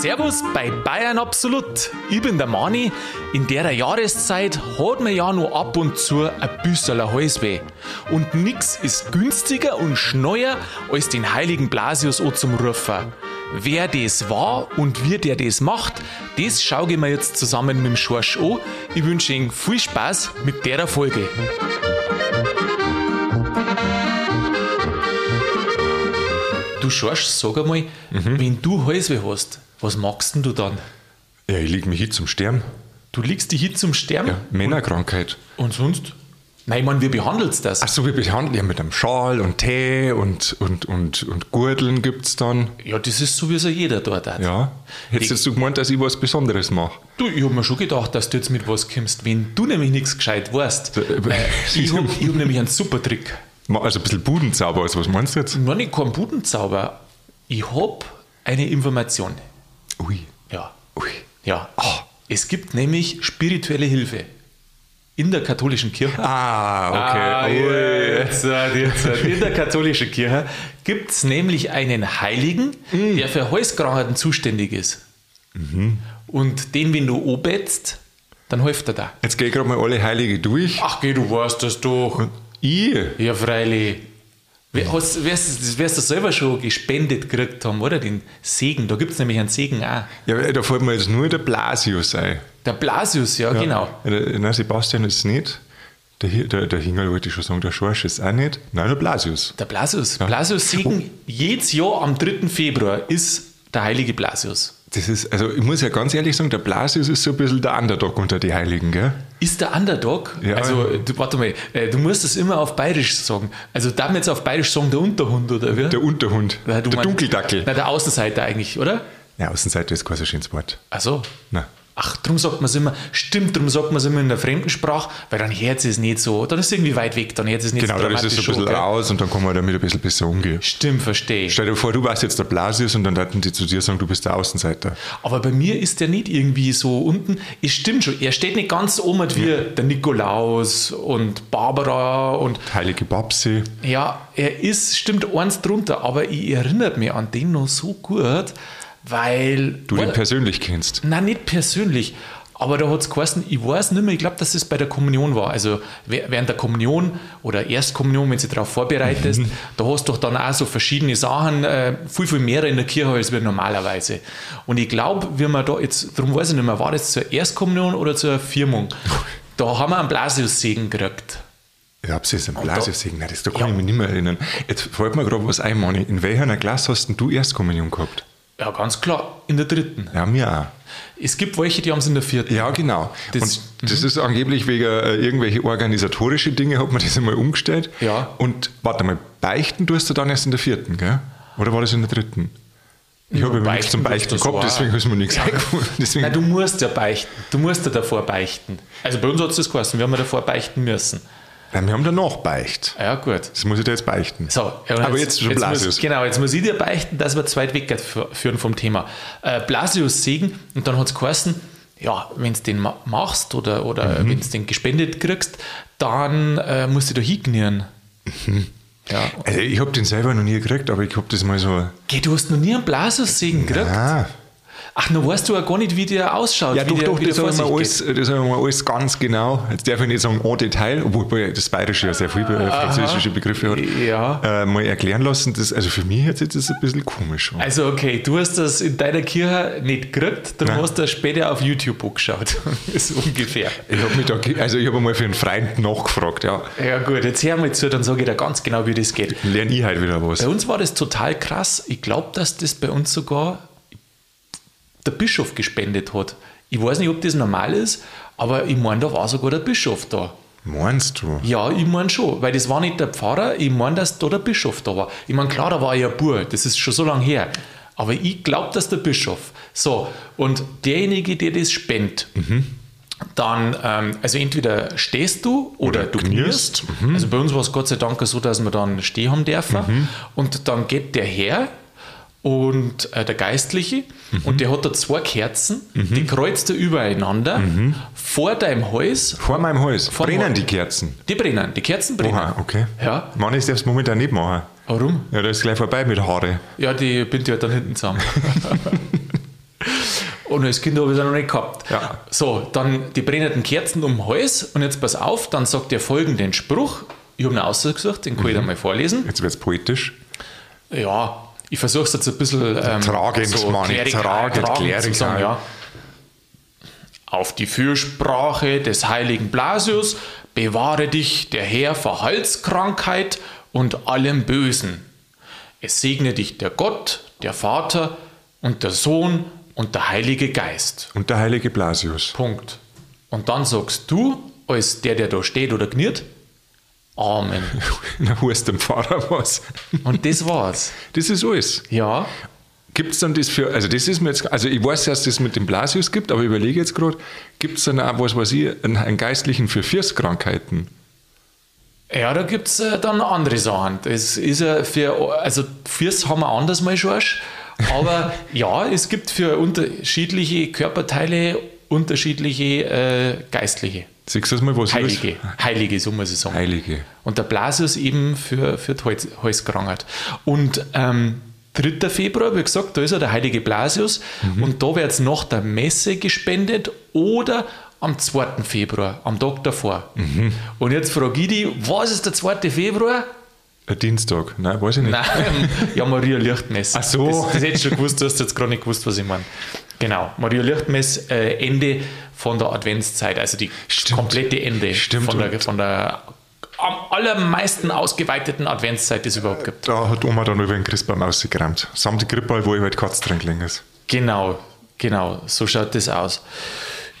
Servus bei Bayern Absolut. Ich bin der Mani. In der Jahreszeit hat man ja nur ab und zu ein bisschen Halsweh. Und nix ist günstiger und schneuer als den heiligen Blasius o zum Rufer. Wer das war und wie der das macht, das schaue ich mir jetzt zusammen mit dem Schorsch an. Ich wünsche Ihnen viel Spaß mit der Folge. Du Schorsch, sag einmal, wenn du Halsweh hast, was machst denn du dann? Ja, ich leg mich hin zum Sterben. Du liegst dich hin zum Sterben? Ja, Männerkrankheit. Und sonst? Nein, ich meine, wie behandelst das? Ach so, wir behandeln ja mit einem Schal und Tee und, und, und, und Gurteln gibt's dann. Ja, das ist so, wie es ja jeder dort hat. Ja. Hättest jetzt du gemeint, dass ich was Besonderes mache? Du, ich hab mir schon gedacht, dass du jetzt mit was kommst, wenn du nämlich nichts gescheit weißt. Äh, Äh, ich hab, ich hab nämlich einen super Trick. Also ein bisschen Budenzauber, also was meinst du jetzt? Noch nicht kein Budenzauber. Ich hab eine Information. Ui, Ja. ui. Ja. Es gibt nämlich spirituelle Hilfe. In der katholischen Kirche. Ah, okay. Ah, Ui. jetzt, jetzt, in der katholischen Kirche gibt es nämlich einen Heiligen, Mm. der für Halskrankheiten zuständig ist. Mhm. Und den, wenn du obetzt, dann hilft er da. Jetzt geh ich gerade mal alle Heilige durch. Ach, geh, du weißt das doch. Ich? Ja, freilich. Wer- Hast, wirst, wirst du selber schon gespendet gekriegt haben, oder? Den Segen. Da gibt es nämlich einen Segen auch. Ja, da fällt mir jetzt nur der Blasius ein. Der Blasius, ja, genau. Ja, der, nein, Sebastian ist es nicht. Der, der, der Hingerl wollte ich schon sagen, der Schorsch ist auch nicht. Nein, der Blasius. Der Blasius. Blasius Segen, jedes Jahr am 3. Februar ist der heilige Blasius. Das ist, also ich muss ja ganz ehrlich sagen, der Blasius ist so ein bisschen der Underdog unter die Heiligen, gell? Ist der Underdog? Ja. Also, du, warte mal, äh, du musst es immer auf Bayerisch sagen. Also, darf man jetzt auf Bayerisch sagen, der Unterhund, oder wie? Der Unterhund, du der meinst- Dunkeldackel. Na, der Außenseiter eigentlich, oder? Ja, Außenseite ist kein so schönes Wort. Ach so. Nein. Ach, darum sagt man es immer, stimmt, darum sagt man es immer in der Fremdensprache, weil dann hört es nicht so, dann ist es irgendwie weit weg, dann hört es nicht Genau, so dann ist es so ein bisschen gell? raus und dann kann man damit ein bisschen besser umgehen. Stimmt, verstehe. ich. Stell dir vor, du warst jetzt der Blasius und dann würden die zu dir sagen, du bist der Außenseiter. Aber bei mir ist der nicht irgendwie so unten. Es stimmt schon, er steht nicht ganz oben wie der Nikolaus und Barbara und Heilige Babsi. Ja, er ist, stimmt eins drunter, aber ich erinnere mich an den noch so gut, weil. Du den persönlich kennst. Nein, nicht persönlich. Aber da hat es geheißen, ich weiß nicht mehr, ich glaube, dass es bei der Kommunion war. Also während der Kommunion oder Erstkommunion, wenn du dich darauf vorbereitest, da hast du doch dann auch so verschiedene Sachen, äh, viel, viel mehr in der Kirche als wir normalerweise. Und ich glaube, wie man da jetzt, darum weiß ich nicht mehr, war das zur Erstkommunion oder zur Firmung? Da haben wir einen Blasius-Segen gekriegt. Ja, hab's jetzt ein da- Blasius singen. Nein, das da kann Ja. ich mich nicht mehr erinnern. Jetzt fällt mir gerade was ein, Manni. In welcher Klasse hast denn du Erstkommunion gehabt? Ja, ganz klar, in der dritten. Ja, mir auch. Es gibt welche, die haben es in der vierten. Ja, genau. Das- und das ist angeblich wegen äh, irgendwelche organisatorische Dinge, hat man das einmal umgestellt. Ja. Und warte mal, beichten tust du dann erst in der vierten, gell? Oder war das in der dritten? Ich habe ja nichts zum Beichten gehabt, deswegen ist mir nichts. Deswegen, Nein, du musst ja beichten. Du musst ja davor beichten. Also bei uns hat es das geheißen, wir haben ja davor beichten müssen. Nein, wir haben danach beicht. Ja, gut. Das muss ich dir jetzt beichten. So, ja, Aber jetzt schon muss, Blasius. Genau, jetzt muss ich dir beichten, dass wir zu weit wegführen vom Thema. Äh, Blasius Segen, und dann hat es geheißen, ja, wenn du den ma- machst oder, oder Mhm. wenn du den gespendet kriegst, dann äh, musst du da hingnieren. Mhm. Ja. Also ich habe den selber noch nie gekriegt, aber ich habe das mal so. Geh, du hast noch nie einen Blasius Segen gekriegt? Ah. Ach, dann weißt du ja gar nicht, wie der ausschaut. Ja, doch, der, doch, das der habe ich, vor mir sich alles, das hab ich mir alles ganz genau. Jetzt darf ich nicht sagen en Detail, obwohl das Bayerische ja sehr viele äh, französische Begriffe hat. Ja. Äh, mal erklären lassen. Das, also für mich hört sich das ein bisschen komisch an. Also okay, du hast das in deiner Kirche nicht gekriegt, Nein. hast du das später auf YouTube angeschaut. so ungefähr. Ich habe mich da, also ich habe mal für einen Freund nachgefragt, ja. Ja gut, jetzt hör mal zu, dann sage ich dir ganz genau, wie das geht. Lerne ich halt wieder was. Bei uns war das total krass. Ich glaube, dass das bei uns sogar der Bischof gespendet hat. Ich weiß nicht, ob das normal ist, aber ich meine, da war sogar der Bischof da. Meinst du? Ja, ich meine schon, weil das war nicht der Pfarrer, ich meine, dass da der Bischof da war. Ich meine, klar, da war ja ein Bur, das ist schon so lange her. Aber ich glaube, dass der Bischof. So, und derjenige, der das spendet, dann, ähm, also entweder stehst du oder, Oder du knierst. knierst. Also bei uns war es Gott sei Dank so, dass wir dann stehen haben dürfen. Und dann geht der her und äh, der Geistliche und der hat da zwei Kerzen, die kreuzt er übereinander vor deinem Hals. Vor meinem Hals. Vor brennen Hals. die Kerzen. Die brennen, die Kerzen brennen. Oha, okay. Ja. Mann, ich darf es momentan nicht machen. Warum? Ja, da ist gleich vorbei mit Haare. Ja, die bindet ja dann hinten zusammen. Und als Kind habe ich es noch nicht gehabt. Ja. So, dann die brennenden Kerzen um den Hals. Und jetzt pass auf, dann sagt er folgenden Spruch. Ich habe ihn ausgesucht, den kann ich Mhm. dir mal vorlesen. Jetzt wird es poetisch. Ja, ich versuche es jetzt ein bisschen ähm, Tragend, Mann, klerikal- tragend, tragend zu sagen, ja. Auf die Fürsprache des heiligen Blasius bewahre dich der Herr vor Halskrankheit und allem Bösen. Es segne dich der Gott, der Vater und der Sohn und der Heilige Geist. Und der heilige Blasius. Punkt. Und dann sagst du, als der, der da steht oder kniert, Amen. Na, heißt dem Pfarrer was. Und das war's. Das ist alles. Ja, Gibt es dann das für, also das ist mir jetzt, also ich weiß, dass es das mit dem Blasius gibt, aber ich überlege jetzt gerade, gibt es dann auch, was weiß ich, einen, einen Geistlichen für Fierskrankheiten? Ja, da gibt es äh, dann andere Sachen. Das ist ja für, also Fürs haben wir anders mal schon. Aber ja, es gibt für unterschiedliche Körperteile unterschiedliche äh, Geistliche. Siehst du das mal, was Heilige. ist? Heilige, so muss ich sagen. Heilige. Und der Blasius eben für, für die Hals, Halskrankheit. Und ähm, 3. Februar, wie gesagt, da ist ja der heilige Blasius. Und da wird es nach der Messe gespendet oder am 2. Februar, am Tag davor. Und jetzt frage ich dich, was ist der 2. Februar? Ein Dienstag? Nein, weiß ich nicht. Nein, ja, Maria Lichtmess. Ach so. Das, das hättest du schon gewusst, du hast jetzt gerade nicht gewusst, was ich meine. Genau, Maria Lichtmess, äh, Ende von der Adventszeit, also die Stimmt. komplette Ende Stimmt, von der, von der am allermeisten ausgeweiteten Adventszeit, die es überhaupt gibt. Da hat Oma dann über den Christbaum ausgekramt. Samt die Krippe, wo ich halt Katz drin gelegen ist. Genau, genau, so schaut das aus.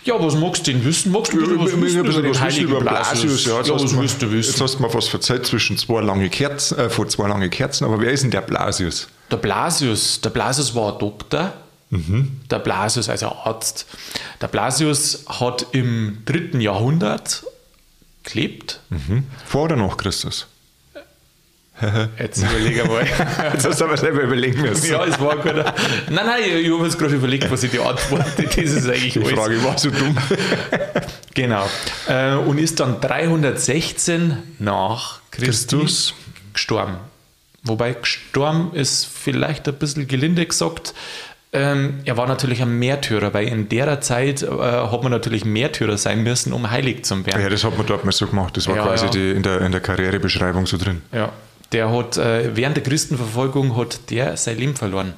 Ja, was magst du denn wissen? Magst du ein bisschen was wissen über den heiligen Blasius? Ja, jetzt, ja hast was willst du jetzt wissen? hast du mir was erzählt zwischen zwei lange Kerzen, äh, von zwei lange Kerzen, aber wer ist denn der Blasius? Der Blasius, der Blasius war ein Doktor. Der Blasius, also Arzt. Der Blasius hat im dritten Jahrhundert gelebt. Hm? Vor oder nach Christus? Jetzt überlege mal. Jetzt hast du aber selber überlegen müssen. ja, es war guter. Nein, nein, ich, habe jetzt gerade überlegt, was ich die antworte. Das ist eigentlich Die alles. Frage war so dumm. Genau. Äh, und ist dann 316 nach Christi Christus. gestorben. Wobei gestorben ist vielleicht ein bisschen gelinde gesagt. Ähm, er war natürlich ein Märtyrer, weil in der Zeit äh, hat man natürlich Märtyrer sein müssen, um heilig zu werden. Ja, das hat man dort mal so gemacht. Das war Ja, quasi ja. Die, in, der, in der Karrierebeschreibung so drin. Ja. Der hat äh, während der Christenverfolgung hat der sein Leben verloren.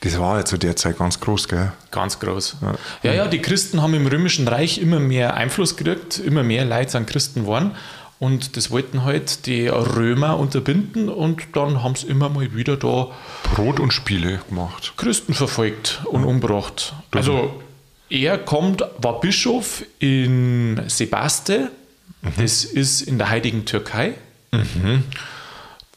Das war ja zu der Zeit ganz groß, gell? Ganz groß. Ja. ja, die Christen haben im Römischen Reich immer mehr Einfluss gekriegt, immer mehr Leute sind Christen geworden. Und das wollten halt die Römer unterbinden und dann haben sie immer mal wieder da Brot und Spiele gemacht. Christen verfolgt und umgebracht. Also er kommt, war Bischof in Sebaste, das ist in der heutigen Türkei.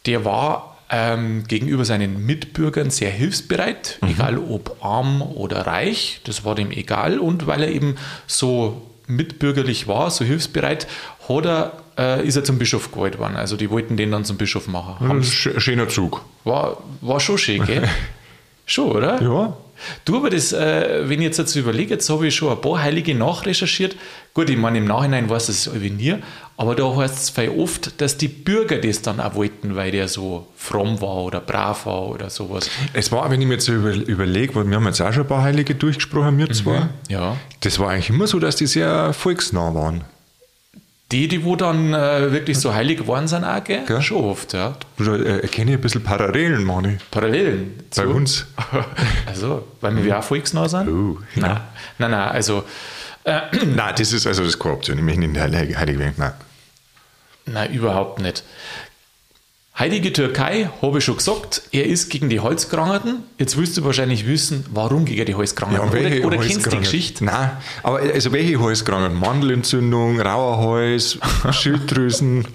Der war ähm, gegenüber seinen Mitbürgern sehr hilfsbereit, egal ob arm oder reich, das war dem egal. Und weil er eben so mitbürgerlich war, so hilfsbereit, hat er, äh, ist er zum Bischof gewählt worden. Also die wollten den dann zum Bischof machen. Haben Sch schöner Zug. war, war schon schön, gell? schon, oder? Ja. Du, aber das, äh, wenn ich jetzt dazu überlege, jetzt habe ich schon ein paar Heilige nachrecherchiert. Gut, ich meine, im Nachhinein weiß das irgendwie nie, aber da heißt es viel oft, dass die Bürger das dann auch wollten, weil der so fromm war oder brav war oder sowas. Es war, wenn ich mir jetzt so über, überlege, weil wir haben jetzt auch schon ein paar Heilige durchgesprochen, wir zwei. Ja. Das war eigentlich immer so, dass die sehr volksnah waren. Die, die wo dann äh, wirklich so heilig geworden sind, auch, gell? Gell? Schon oft, ja. Da äh, erkenne ich ein bisschen Parallelen, Mani. Parallelen Bei uns. Also, weil wir auch volksnah sind? Oh, nein, nein, nein, also Nein, das ist also das ist keine Option. Ich möchte nicht heilig werden. Nein. Nein, überhaupt nicht. Heilige Türkei, habe ich schon gesagt, er ist gegen die Holzkrankheiten. Jetzt willst du wahrscheinlich wissen, warum gegen die Holzkrankheiten. und welche oder oder kennst du die? Geschichte? Nein, aber also welche Halskrankheiten? Mandelentzündung, rauer Hals, Schilddrüsen,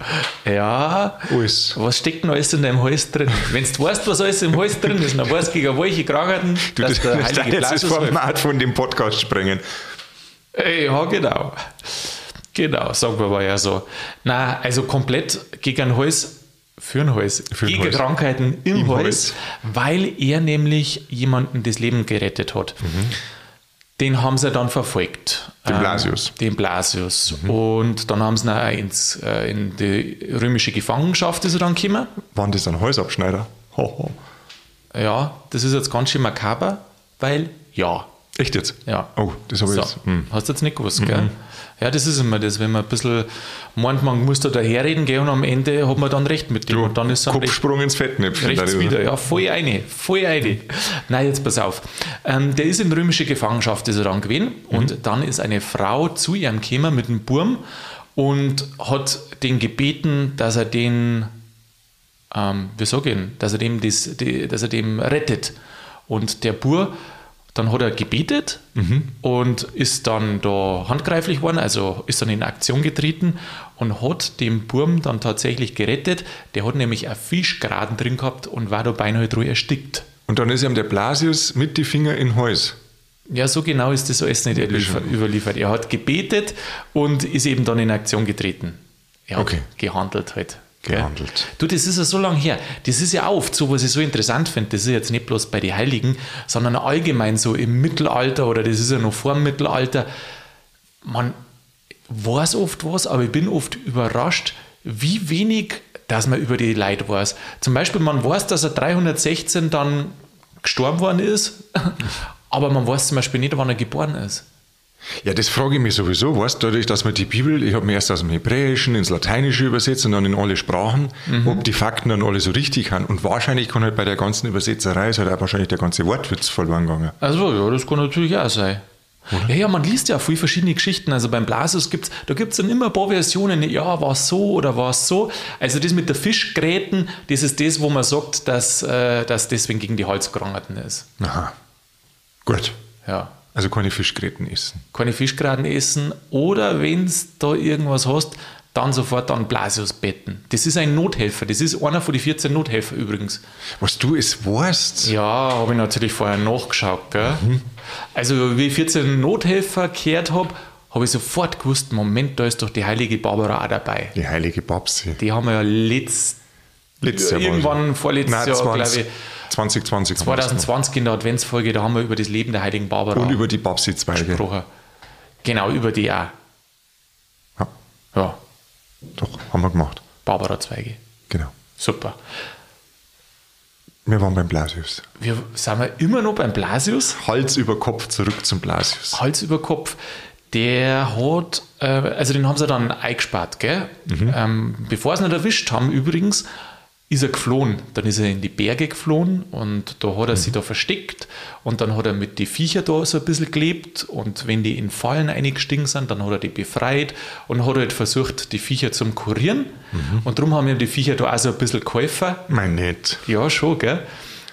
Ja, alles. was steckt denn alles in deinem Hals drin? Wenn du weißt, was alles im Hals drin ist, dann weißt du gegen welche Krankheiten, Du, dass das, der das Heilige jetzt das. Format von dem Podcast sprengen. Äh, Ja, genau. Genau, sagen wir mal ja so. Na, also komplett gegen den Hals, für den Hals, Für gegen Hals. Krankheiten im, Im Hals, Hals. weil er nämlich jemanden das Leben gerettet hat. Den haben sie dann verfolgt. Den Ähm, Blasius. Den Blasius. Und dann haben sie ihn auch ins, äh, in die römische Gefangenschaft ist er dann gekommen. Waren das dann Halsabschneider? Ho, ho. Ja, das ist jetzt ganz schön makaber, weil ja. Echt jetzt? Ja. Oh, das habe ich So. jetzt. Hm. Hast du jetzt nicht gewusst, gell? Ja, das ist immer das, wenn man ein bisschen meint, man muss da daherreden, gell, und am Ende hat man dann recht mit dem. und dann ist dann recht. Kopfsprung ins Fettnäpfchen. Rechts wieder, ja, voll eine, voll eine. Nein, jetzt pass auf. Ähm, der ist in römische Gefangenschaft, ist er dann gewesen. Und dann ist eine Frau zu ihm gekommen mit einem Burm und hat den gebeten, dass er den, ähm, wie sag ich, dass er dem, das, die, dass er dem rettet. Und der Bur, dann hat er gebetet und ist dann da handgreiflich worden, also ist dann in Aktion getreten und hat den Burm dann tatsächlich gerettet. Der hat nämlich ein Fischgraden drin gehabt und war da beinahe drüber erstickt. Und dann ist ihm der Blasius mit die Finger in Hals. Ja, so genau ist das alles nicht überliefert. überliefert. Er hat gebetet und ist eben dann in Aktion getreten. Er hat Okay. gehandelt halt. Gehandelt. Du, das ist ja so lange her. Das ist ja oft so, was ich so interessant finde. Das ist jetzt nicht bloß bei den Heiligen, sondern allgemein so im Mittelalter oder das ist ja noch vor dem Mittelalter. Man weiß oft was, aber ich bin oft überrascht, wie wenig, dass man über die Leute weiß. Zum Beispiel, man weiß, dass er 316 dann gestorben worden ist, aber man weiß zum Beispiel nicht, wann er geboren ist. Ja, das frage ich mich sowieso. Weißt du, dadurch, dass man die Bibel, ich habe mir erst aus dem Hebräischen ins Lateinische übersetzt und dann in alle Sprachen, Mhm. ob die Fakten dann alle so richtig haben. Und wahrscheinlich kann halt bei der ganzen Übersetzerei ist halt auch wahrscheinlich der ganze Wortwitz verloren gegangen. Also ja, das kann natürlich auch sein. Ja, ja, man liest ja viele verschiedene Geschichten. Also beim Blasius gibt's, da gibt es dann immer ein paar Versionen. Ja, war es so oder war es so. Also das mit der Fischgräten, das ist das, wo man sagt, dass, äh, dass deswegen gegen die Halskrankheiten ist. Aha. Gut. Ja. Also keine Fischgräten essen. Keine Fischgraten essen oder wenn du da irgendwas hast, dann sofort an Blasius betten. Das ist ein Nothelfer. Das ist einer von den 14 Nothelfer übrigens. Was du es weißt? Ja, habe ich natürlich vorher nachgeschaut. Gell? Also, wie ich 14 Nothelfer gehört habe, habe ich sofort gewusst: Moment, da ist doch die heilige Barbara auch dabei. Die heilige Babsi. Die haben wir ja letzt, Letztes Jahr irgendwann vorletztes Nein, Jahr, 20, glaube ich, 2020. haben wir das 2020 in der Adventsfolge, da haben wir über das Leben der heiligen Barbara. Und über die Babsi-Zweige. gesprochen. Genau, über die auch. Ja, Ja, doch, haben wir gemacht. Barbara-Zweige. Genau. Super. Wir waren beim Blasius. Wir sind wir immer noch beim Blasius. Hals über Kopf zurück zum Blasius. Hals über Kopf. Der hat, äh, also den haben sie dann eingespart, gell? Ähm, bevor sie ihn nicht erwischt haben, übrigens, ist er geflohen. Dann ist er in die Berge geflohen und da hat er sich da versteckt und dann hat er mit den Viecher da so ein bisschen gelebt und wenn die in Fallen eingestiegen sind, dann hat er die befreit und hat halt versucht, die Viecher zum kurieren und darum haben ihm die Viecher da auch so ein bisschen geholfen. Mein nett. Ja, schon, gell?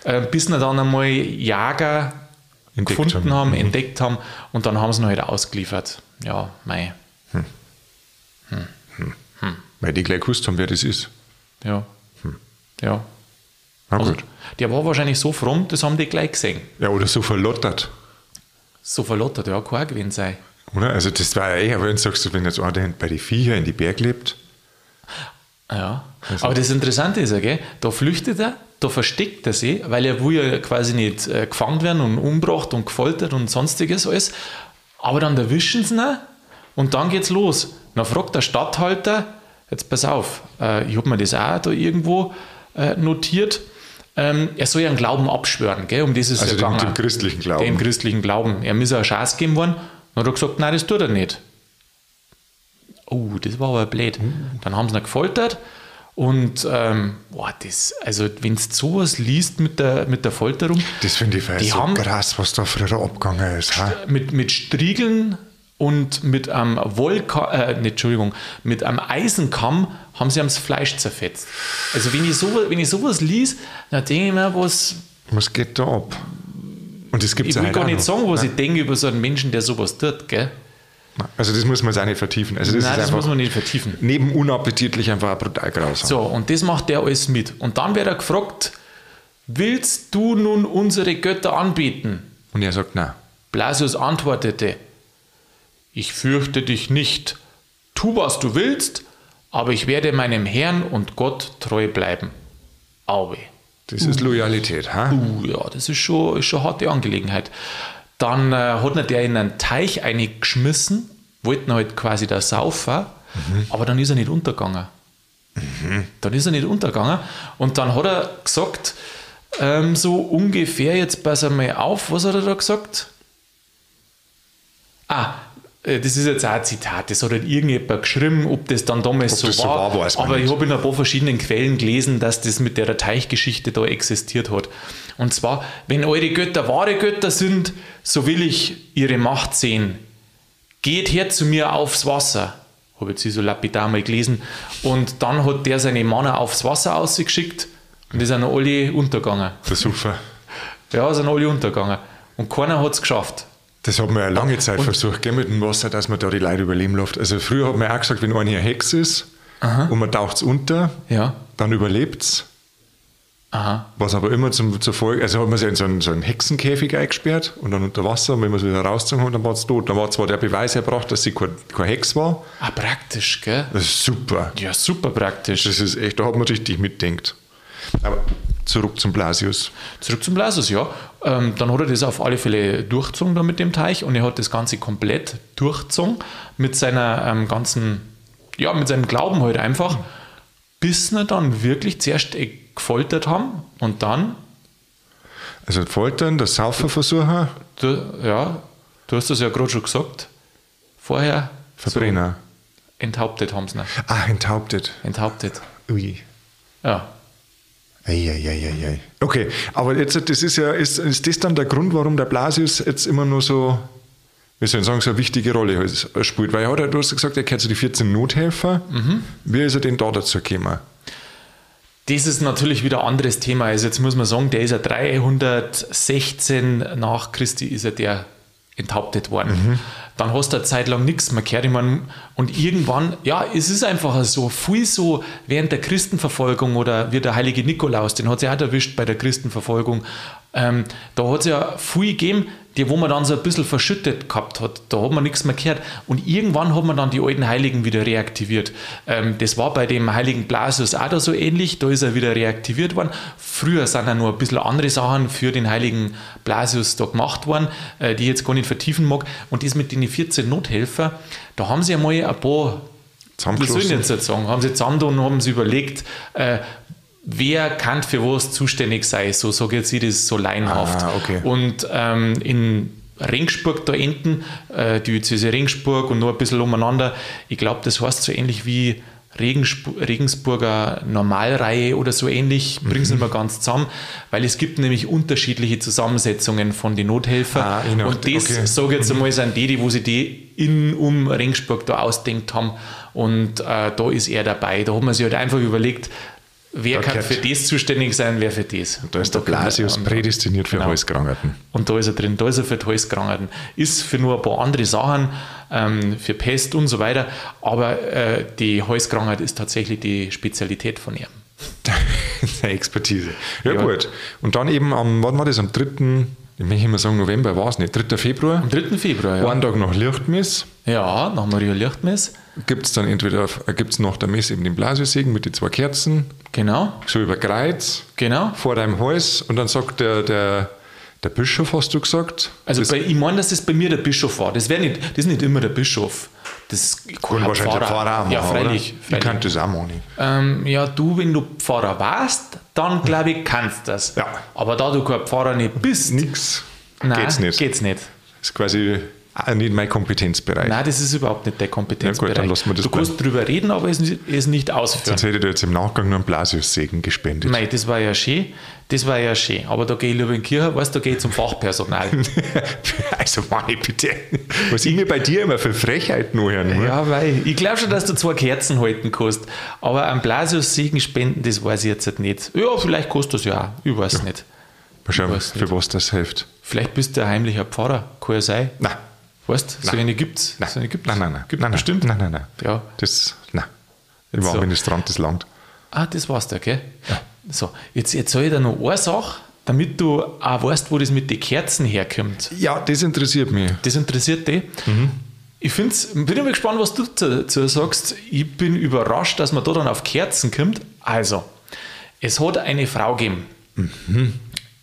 Äh, bis wir dann einmal Jager Entdeckt gefunden haben. haben, entdeckt haben und dann haben sie ihn halt ausgeliefert. Ja, mei. Weil die gleich gewusst haben, wer das ist. Ja. Ja. Na Also, gut. der war wahrscheinlich so fromm, das haben die gleich gesehen. Ja, oder so verlottert. So verlottert, ja, kein gewesen sein. Oder? Also das war ja eher, wenn du sagst, wenn jetzt einer bei den Viecher in die Berg lebt. Ja. Aber das Interessante ist ja, gell, da flüchtet er, da versteckt er sich, weil er will ja quasi nicht äh, gefangen werden und umgebracht und gefoltert und sonstiges alles. Aber dann erwischen sie ihn und dann geht's los. Dann fragt der Stadthalter, jetzt pass auf, äh, ich habe mir das auch da irgendwo äh, notiert, ähm, er soll ja einen Glauben abschwören, gell, um ist Also dem, dem christlichen Glauben. Dem christlichen Glauben. Er muss eine Chance geben worden. Dann hat er gesagt, nein, das tut er nicht. Oh, das war aber blöd. Dann haben sie ihn gefoltert und ähm, boah, das, also wenn du sowas liest mit der, mit der Folterung, das finde ich Die so haben- krass, was da früher abgegangen ist. Ha? mit, mit Striegeln und mit einem Wollka äh, nicht, Entschuldigung, mit einem Eisenkamm haben sie das Fleisch zerfetzt. Also wenn ich, so, wenn ich sowas lies, dann denke ich mir, was, Was geht da ab? Und das gibt ich will halt gar auch nicht noch. sagen, was Nein. ich denke über so einen Menschen, der sowas tut, gell? Also das muss man jetzt auch nicht vertiefen. Also das Nein, das muss man nicht vertiefen. neben unappetitlich einfach brutal grausam. So, und das macht der alles mit. Und dann wird er gefragt, willst du nun unsere Götter anbeten? Und er sagt, nein. Blasius antwortete, ich fürchte dich nicht. Tu, was du willst, aber ich werde meinem Herrn und Gott treu bleiben. Auwe. Das ist Loyalität. Ha? Uh, ja, das ist schon, ist schon eine harte Angelegenheit. Dann äh, hat ihn der in einen Teich eingeschmissen, wollten halt quasi da saufen, aber dann ist er nicht untergegangen. Dann ist er nicht untergegangen und dann hat er gesagt, ähm, so ungefähr, jetzt pass einmal auf, was hat er da gesagt? Ah, das ist jetzt auch ein Zitat, das hat halt irgendjemand geschrieben, ob das dann damals so das so war. war, weiß man aber ich habe in ein paar verschiedenen Quellen gelesen, dass das mit der Teichgeschichte da existiert hat. Und zwar, wenn eure Götter wahre Götter sind, so will ich ihre Macht sehen. Geht her zu mir aufs Wasser. Habe jetzt hier so lapidar mal gelesen. Und dann hat der seine Männer aufs Wasser ausgeschickt und die sind alle untergegangen. Das ist super. Ja, sind alle untergegangen. Und keiner hat es geschafft. Das hat man ja lange Zeit versucht, gell, mit dem Wasser, dass man da die Leute überleben lässt. Also früher hat man auch gesagt, wenn einer eine Hex ist und man taucht unter, Ja. dann überlebt's. Aha. Was aber immer zum, zur Folge, also hat man sich in so einen, so einen Hexenkäfig eingesperrt und dann unter Wasser und wenn man es wieder rausgezogen hat, dann war es tot. Dann war zwar der Beweis erbracht, dass sie kein, kein Hex war. Ah, praktisch, gell? Das ist super. Ja, super praktisch. Das ist echt, da hat man richtig mitdenkt. Aber zurück zum Blasius. Zurück zum Blasus, ja. Ähm, dann hat er das auf alle Fälle durchgezogen da mit dem Teich und er hat das Ganze komplett durchgezogen mit seiner ähm, ganzen, ja, mit seinem Glauben halt einfach, bis wir dann wirklich zuerst äh, gefoltert haben und dann, Also Foltern, das Saufen versuchen, du, ja, du hast das ja gerade schon gesagt, vorher Verbrenner. so enthauptet haben sie ihn. Ah, enthauptet. Enthauptet. Ui. Ja. Eieieiei. Okay, aber jetzt, das ist ja, ist, ist das dann der Grund, warum der Blasius jetzt immer nur so, wie soll ich sagen, so eine wichtige Rolle halt spielt? Weil er hat ja, du hast gesagt, er gehört zu den 14 Nothelfer. Wie ist er denn da dazu gekommen? Das ist natürlich wieder ein anderes Thema. Also jetzt muss man sagen, der ist ja 316 nach Christi ist er der enthauptet worden. Dann hast du eine Zeit lang nichts mehr gehört. Ich mein, und irgendwann, ja, es ist einfach so, viel so während der Christenverfolgung oder wie der heilige Nikolaus, den hat sie auch erwischt bei der Christenverfolgung. Ähm, da hat es ja viel gegeben, die, wo man dann so ein bisschen verschüttet gehabt hat. Da hat man nichts mehr gehört. Und irgendwann hat man dann die alten Heiligen wieder reaktiviert. Ähm, das war bei dem heiligen Blasius auch da so ähnlich. Da ist er wieder reaktiviert worden. Früher sind ja nur ein bisschen andere Sachen für den heiligen Blasius da gemacht worden, äh, die ich jetzt gar nicht vertiefen mag. Und das mit den 14 Nothelfer, da haben sie einmal ein paar wie soll ich Zusammengeschlossen. jetzt sagen, haben sie zusammen und haben sie überlegt, äh, wer kann für was zuständig sein, so sage jetzt ich das so laienhaft. Ah, okay. Und ähm, in Ringsburg da hinten, äh, die Diözese Ringsburg und noch ein bisschen umeinander, ich glaube, das heißt so ähnlich wie Regensp Regensburger Normalreihe oder so ähnlich, bringen Mhm. sie mal ganz zusammen, weil es gibt nämlich unterschiedliche Zusammensetzungen von den Nothelfern Ah, noch- und das, okay. Mhm. sage ich jetzt einmal, sind die, die, wo sie die in, um Ringsburg da ausdenkt haben und äh, da ist er dabei. Da hat man sich halt einfach überlegt, wer Da kann für das zuständig sein, wer für das. Da ist der Und man- Blasius prädestiniert für Genau. Halskrankheiten. und da ist er drin, da ist er für die Halskrankheiten. Ist für nur ein paar andere Sachen, ähm, für Pest und so weiter, aber äh, die Halskrankheit ist tatsächlich die Spezialität von ihm. Seine Expertise. Ja, Ja. gut. Und dann eben am, wann war das? Am 3. Ich möchte immer sagen, November war es nicht. 3. Februar. Am 3. Februar, ja. Einen Tag nach Lichtmess Ja, nach Maria Lichtmess. gibt es dann entweder gibt's nach der Messe eben den Blasiussegen mit den zwei Kerzen, Genau, so über Kreuz, genau. vor deinem Hals und dann sagt der, der, der Bischof, hast du gesagt, Also bei, ich meine, dass das bei mir der Bischof war. Das, nicht, das ist nicht immer der Bischof. Das kann kann ein wahrscheinlich der Pfarrer auch machen, Ja, freilich. oder? Ich freilich. kann das auch machen. Ähm, ja, du, wenn du Pfarrer warst, dann glaube ich, kannst du das. Ja. Aber da du kein Pfarrer nicht bist, Nix nein, geht's nicht. geht's nicht. Das ist quasi nicht mein Kompetenzbereich. Nein, das ist überhaupt nicht der Kompetenzbereich. Ja gut, dann lassen wir das du kannst drüber reden, aber es es nicht ausführen. Sonst hätte ich jetzt im Nachgang noch einen Blasiussegen gespendet. Nein, das war ja schön. Das war ja schön. Aber da gehe ich lieber in die Kirche, weißt du, da gehe ich zum Fachpersonal. also, Manni, bitte. Was ich mir bei dir immer für Frechheiten anhören muss. ja, weil ich glaube schon, dass du zwei Kerzen halten kannst. Aber ein Blasius-Segen spenden, das weiß ich jetzt nicht. Ja, vielleicht kostet das ja auch. Ich weiß nicht. Mal schauen, für was das hilft. Vielleicht bist du ein heimlicher Pfarrer. Kann ja sein. Nein. Weißt du, so eine gibt es. Nein. So eine gibt's. nein, nein, nein. Gibt nein, bestimmt. Nein, nein, nein. Ja. Das, nein. Ich war So. Ministrant des Land. Ah, das war's da, gell? So, jetzt erzähle ich dir noch eine Sache, damit du auch weißt, wo das mit den Kerzen herkommt. Ja, das interessiert mich. Das interessiert dich. Ich find's, bin immer gespannt, was du dazu sagst. Ich bin überrascht, dass man da dann auf Kerzen kommt. Also, es hat eine Frau gegeben.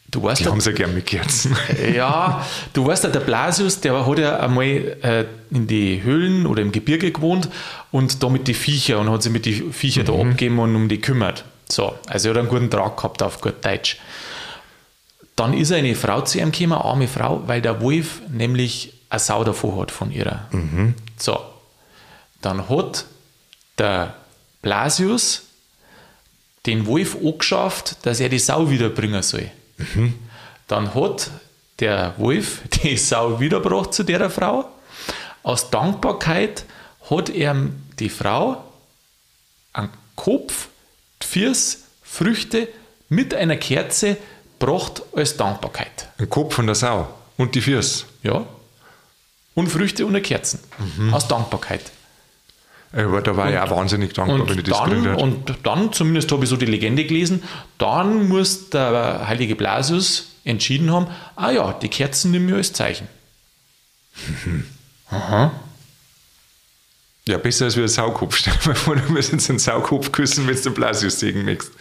Du weißt Die ja, haben sie gern mit Kerzen. ja, du weißt ja, der Blasius, der hat ja einmal äh, in die Höhlen oder im Gebirge gewohnt und da mit die Viecher und hat sich mit die Viecher da abgegeben und um die kümmert. So, also er hat einen guten Trag gehabt auf gut Deutsch. Dann ist eine Frau zu ihm gekommen, eine arme Frau, weil der Wolf nämlich eine Sau davon hat von ihrer. So, dann hat der Blasius den Wolf angeschafft, dass er die Sau wiederbringen soll. Dann hat der Wolf die Sau wiedergebracht zu der Frau. Aus Dankbarkeit hat er die Frau einen Kopf, Füße, Früchte mit einer Kerze gebracht als Dankbarkeit. Ein Kopf von der Sau und die Füße. Ja. Und Früchte und Kerzen. Aus Dankbarkeit. Aber da war ich auch wahnsinnig dankbar, wenn ich Und das dann, hat. und dann, zumindest habe ich so die Legende gelesen, dann muss der heilige Blasius entschieden haben, ah ja, die Kerzen nehmen wir als Zeichen. Ja, besser als wie ein Saukopf. Stell dir mal vor, du musst jetzt einen Saukopf küssen, wenn du den Blasius sägen möchtest.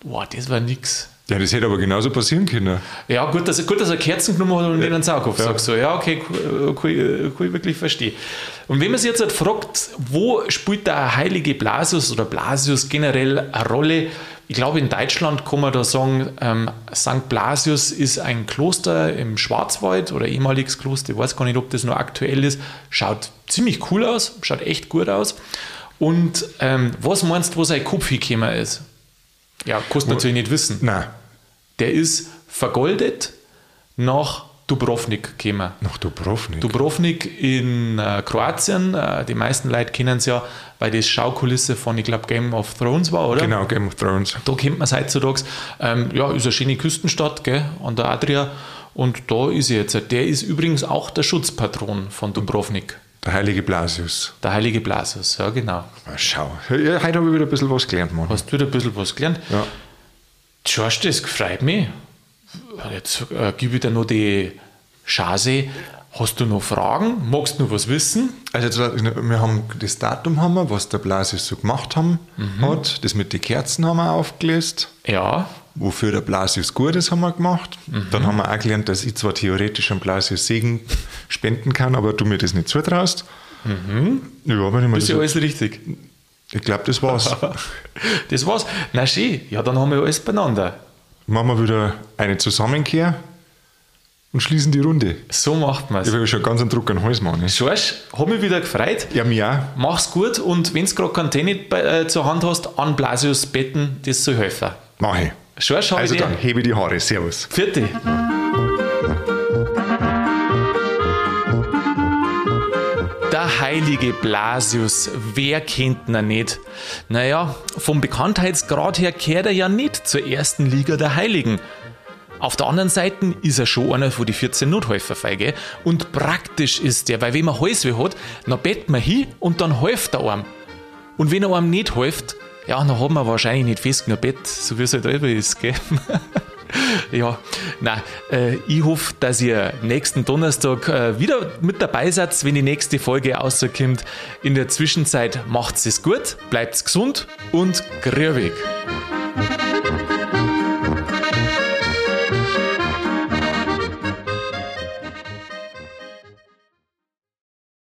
Boah, das war nix. Ja, das hätte aber genauso passieren können. Ja, gut, dass, gut, dass er Kerzen genommen hat und nicht einen Saukopf, sagst du. Ja, okay, kann kann ich, kann ich wirklich verstehen. Und wenn man sich jetzt halt fragt, wo spielt der heilige Blasius oder Blasius generell eine Rolle? Ich glaube, in Deutschland kann man da sagen, ähm, St. Blasius ist ein Kloster im Schwarzwald oder ehemaliges Kloster, ich weiß gar nicht, ob das noch aktuell ist. Schaut ziemlich cool aus, schaut echt gut aus. Und ähm, was meinst du, wo sein Kopf hingekommen ist? Ja, kannst du natürlich nicht wissen. Nein, Der ist vergoldet nach Dubrovnik gekommen. nach Dubrovnik. Dubrovnik in äh, Kroatien, äh, die meisten Leute kennen es ja, weil das Schaukulisse von, ich glaube, Game of Thrones war, oder? genau, Game of Thrones. Da kennt man es heutzutage. Ähm, ja, ist eine schöne Küstenstadt, gell, an der Adria. Und da ist er jetzt. Der ist übrigens auch der Schutzpatron von Dubrovnik. Der heilige Blasius. Der heilige Blasius, ja genau. Mal schau. Ja, heute habe ich wieder ein bisschen was gelernt, Mann. Hast du wieder ein bisschen was gelernt? Ja. George, das freut mich. Jetzt äh, gebe ich dir noch die Chance. Hast du noch Fragen? Magst du noch was wissen? Also jetzt, wir haben das Datum, haben wir, was der Blasius so gemacht haben, Mhm. hat. Das mit den Kerzen haben wir aufgelöst. Ja, Wofür der Blasius gut ist, haben wir gemacht. Mhm. Dann haben wir auch gelernt, dass ich zwar theoretisch am Blasius Segen spenden kann, aber du mir das nicht zutraust. Ja, wenn ich mir ist ja das, alles richtig. ich glaube, das war's. Das war's. Na schön, ja, dann haben wir alles beieinander. Machen wir wieder eine Zusammenkehr und schließen die Runde. So macht man Ich es. habe schon ganz einen Druck an den Hals, Mann. George, hat mich wieder gefreut. Ja, mir auch. Mach's gut und wenn du gerade keinen Tennis äh, zur Hand hast, an Blasius betten, das soll helfen. Mach ich. George, habe Also dann, hebe die Haare. Servus. Vierte. Der heilige Blasius, wer kennt ihn nicht? Naja, vom Bekanntheitsgrad her kehrt er ja nicht zur ersten Liga der Heiligen. Auf der anderen Seite ist er schon einer von die 14 Nothelferfeige und praktisch ist der, weil wenn man Halsweh hat, dann bett man hin und dann hilft er einem. Und wenn er einem nicht hilft, ja, dann hat man wahrscheinlich nicht fest genug Bett, so wie es halt immer ist, gell? ja, na, äh, ich hoffe, dass ihr nächsten Donnerstag äh, wieder mit dabei seid, wenn die nächste Folge rauskommt. In der Zwischenzeit macht's es gut, bleibt's gesund und grübig.